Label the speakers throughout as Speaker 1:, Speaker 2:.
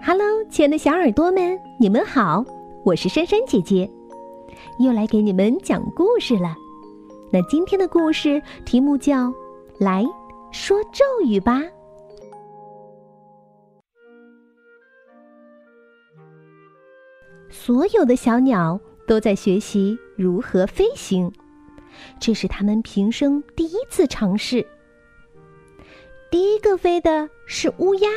Speaker 1: Hello，亲爱的小耳朵们，你们好，我是珊珊姐姐，又来给你们讲故事了。那今天的故事题目叫《来说咒语吧》。所有的小鸟都在学习如何飞行，这是他们平生第一次尝试。第一个飞的是乌鸦。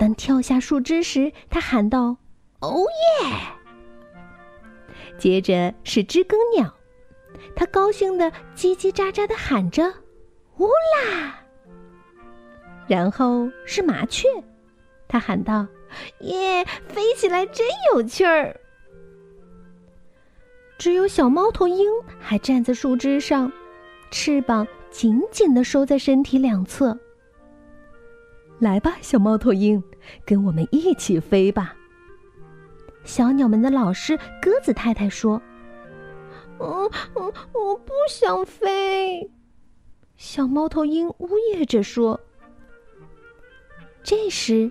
Speaker 1: 当跳下树枝时，他喊道：“哦耶！”接着是知更鸟，它高兴的叽叽喳喳的喊着：“乌啦！”然后是麻雀，它喊道：“耶，飞起来真有趣儿！”只有小猫头鹰还站在树枝上，翅膀紧紧的收在身体两侧。来吧，小猫头鹰，跟我们一起飞吧。小鸟们的老师鸽子太太说：“嗯嗯，我不想飞。”小猫头鹰呜咽着说。这时，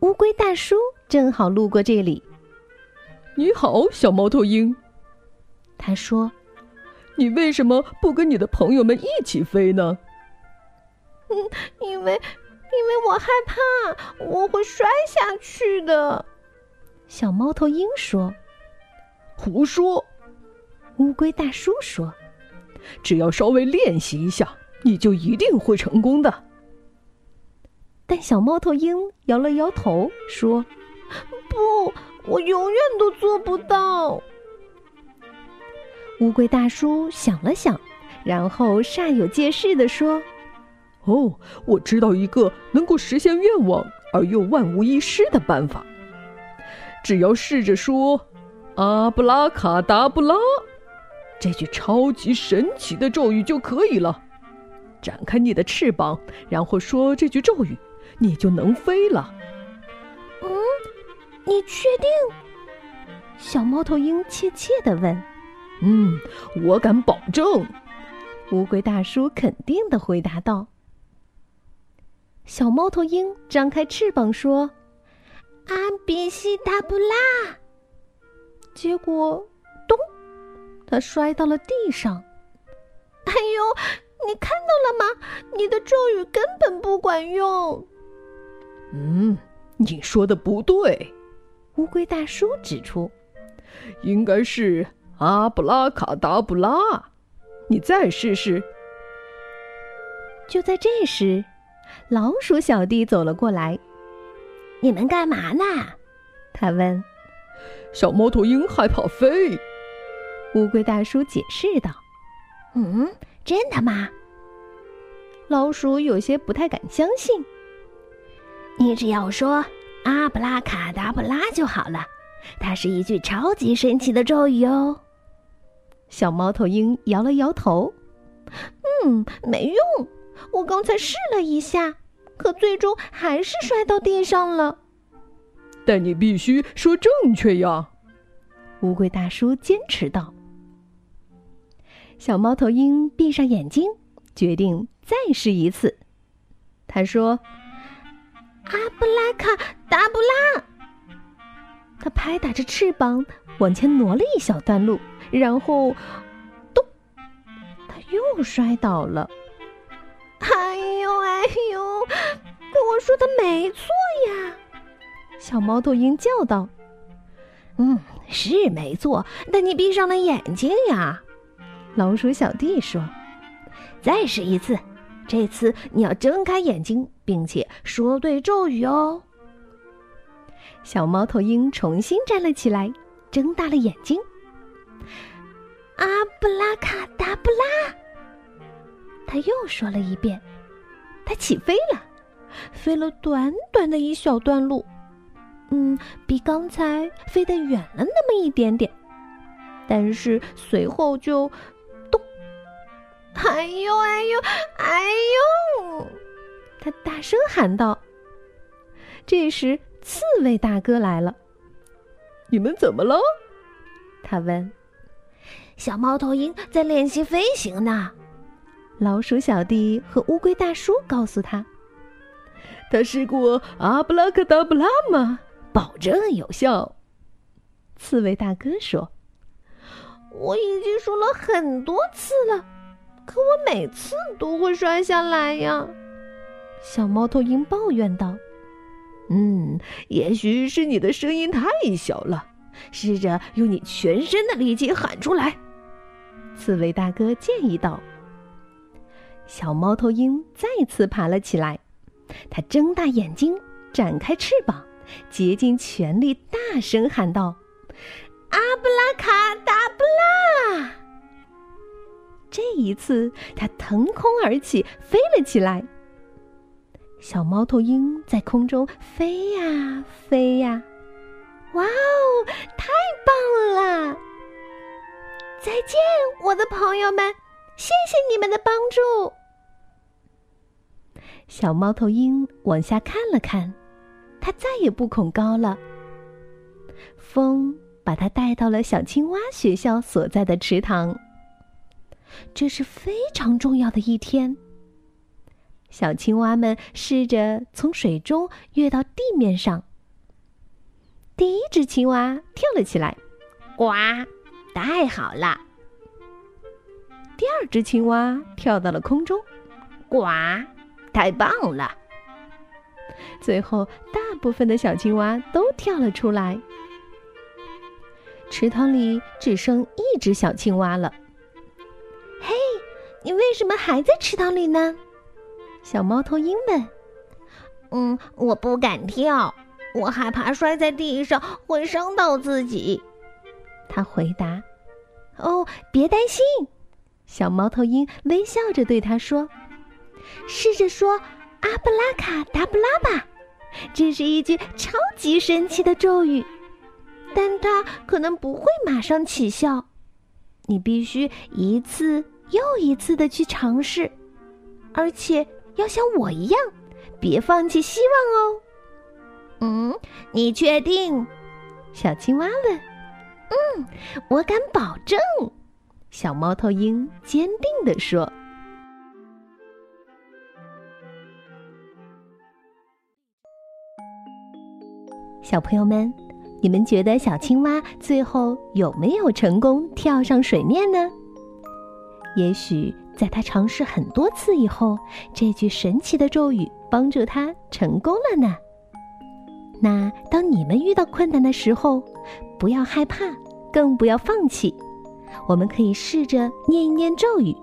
Speaker 1: 乌龟大叔正好路过这里。
Speaker 2: “你好，小猫头鹰。”
Speaker 1: 他说，“
Speaker 2: 你为什么不跟你的朋友们一起飞呢？”“
Speaker 1: 嗯，因为……”因为我害怕我会摔下去的，小猫头鹰说：“
Speaker 2: 胡说！”
Speaker 1: 乌龟大叔说：“
Speaker 2: 只要稍微练习一下，你就一定会成功的。”
Speaker 1: 但小猫头鹰摇了摇头说：“不，我永远都做不到。”乌龟大叔想了想，然后煞有介事的说。
Speaker 2: 哦，我知道一个能够实现愿望而又万无一失的办法。只要试着说“阿布拉卡达布拉”这句超级神奇的咒语就可以了。展开你的翅膀，然后说这句咒语，你就能飞了。
Speaker 1: 嗯，你确定？小猫头鹰怯怯的问。
Speaker 2: “嗯，我敢保证。”
Speaker 1: 乌龟大叔肯定的回答道。小猫头鹰张开翅膀说：“阿比西达布拉。”结果，咚，它摔到了地上。哎呦，你看到了吗？你的咒语根本不管用。
Speaker 2: 嗯，你说的不对。
Speaker 1: 乌龟大叔指出：“
Speaker 2: 应该是阿布拉卡达布拉。”你再试试。
Speaker 1: 就在这时。老鼠小弟走了过来，“你们干嘛呢？”他问。
Speaker 2: “小猫头鹰害怕飞。”
Speaker 1: 乌龟大叔解释道。“嗯，真的吗？”老鼠有些不太敢相信。“你只要说‘阿布拉卡达布拉’就好了，它是一句超级神奇的咒语哦。”小猫头鹰摇了摇头，“嗯，没用。”我刚才试了一下，可最终还是摔到地上了。
Speaker 2: 但你必须说正确呀！
Speaker 1: 乌龟大叔坚持道。小猫头鹰闭上眼睛，决定再试一次。他说：“阿布拉卡达布拉。”他拍打着翅膀往前挪了一小段路，然后，咚！他又摔倒了。哎呦哎呦！可我说的没错呀！小猫头鹰叫道：“嗯，是没错，但你闭上了眼睛呀。”老鼠小弟说：“再试一次，这次你要睁开眼睛，并且说对咒语哦。”小猫头鹰重新站了起来，睁大了眼睛：“阿布拉卡达布拉！”他又说了一遍，他起飞了，飞了短短的一小段路，嗯，比刚才飞得远了那么一点点，但是随后就咚，哎呦哎呦哎呦！他大声喊道。这时，刺猬大哥来了，
Speaker 2: 你们怎么了？
Speaker 1: 他问。小猫头鹰在练习飞行呢。老鼠小弟和乌龟大叔告诉他：“
Speaker 2: 他试过阿布拉克达布拉吗？保证有效。
Speaker 1: 刺猬大哥说：“
Speaker 3: 我已经说了很多次了，可我每次都会摔下来呀。”
Speaker 1: 小猫头鹰抱怨道：“
Speaker 2: 嗯，也许是你的声音太小了，试着用你全身的力气喊出来。”
Speaker 1: 刺猬大哥建议道。小猫头鹰再次爬了起来，它睁大眼睛，展开翅膀，竭尽全力，大声喊道：“
Speaker 3: 阿布拉卡达布拉！”
Speaker 1: 这一次，它腾空而起，飞了起来。小猫头鹰在空中飞呀飞呀，
Speaker 3: 哇哦，太棒了！再见，我的朋友们，谢谢你们的帮助。
Speaker 1: 小猫头鹰往下看了看，它再也不恐高了。风把它带到了小青蛙学校所在的池塘。这是非常重要的一天。小青蛙们试着从水中跃到地面上。第一只青蛙跳了起来，
Speaker 3: 呱，太好了！
Speaker 1: 第二只青蛙跳到了空中，
Speaker 3: 呱。太棒了！
Speaker 1: 最后，大部分的小青蛙都跳了出来。池塘里只剩一只小青蛙了。
Speaker 3: 嘿，你为什么还在池塘里呢？
Speaker 1: 小猫头鹰问。
Speaker 3: 嗯，我不敢跳，我害怕摔在地上会伤到自己。
Speaker 1: 他回答。哦，别担心，小猫头鹰微笑着对他说。试着说“阿布拉卡达布拉”吧，这是一句超级神奇的咒语，但它可能不会马上起效。你必须一次又一次的去尝试，而且要像我一样，别放弃希望哦。
Speaker 3: 嗯，你确定？
Speaker 1: 小青蛙问。
Speaker 3: 嗯，我敢保证。
Speaker 1: 小猫头鹰坚定地说。小朋友们，你们觉得小青蛙最后有没有成功跳上水面呢？也许在他尝试很多次以后，这句神奇的咒语帮助他成功了呢。那当你们遇到困难的时候，不要害怕，更不要放弃。我们可以试着念一念咒语，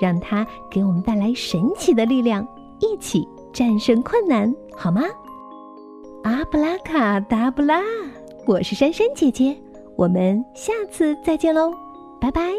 Speaker 1: 让它给我们带来神奇的力量，一起战胜困难，好吗？阿布拉卡达布拉，我是珊珊姐姐，我们下次再见喽，拜拜。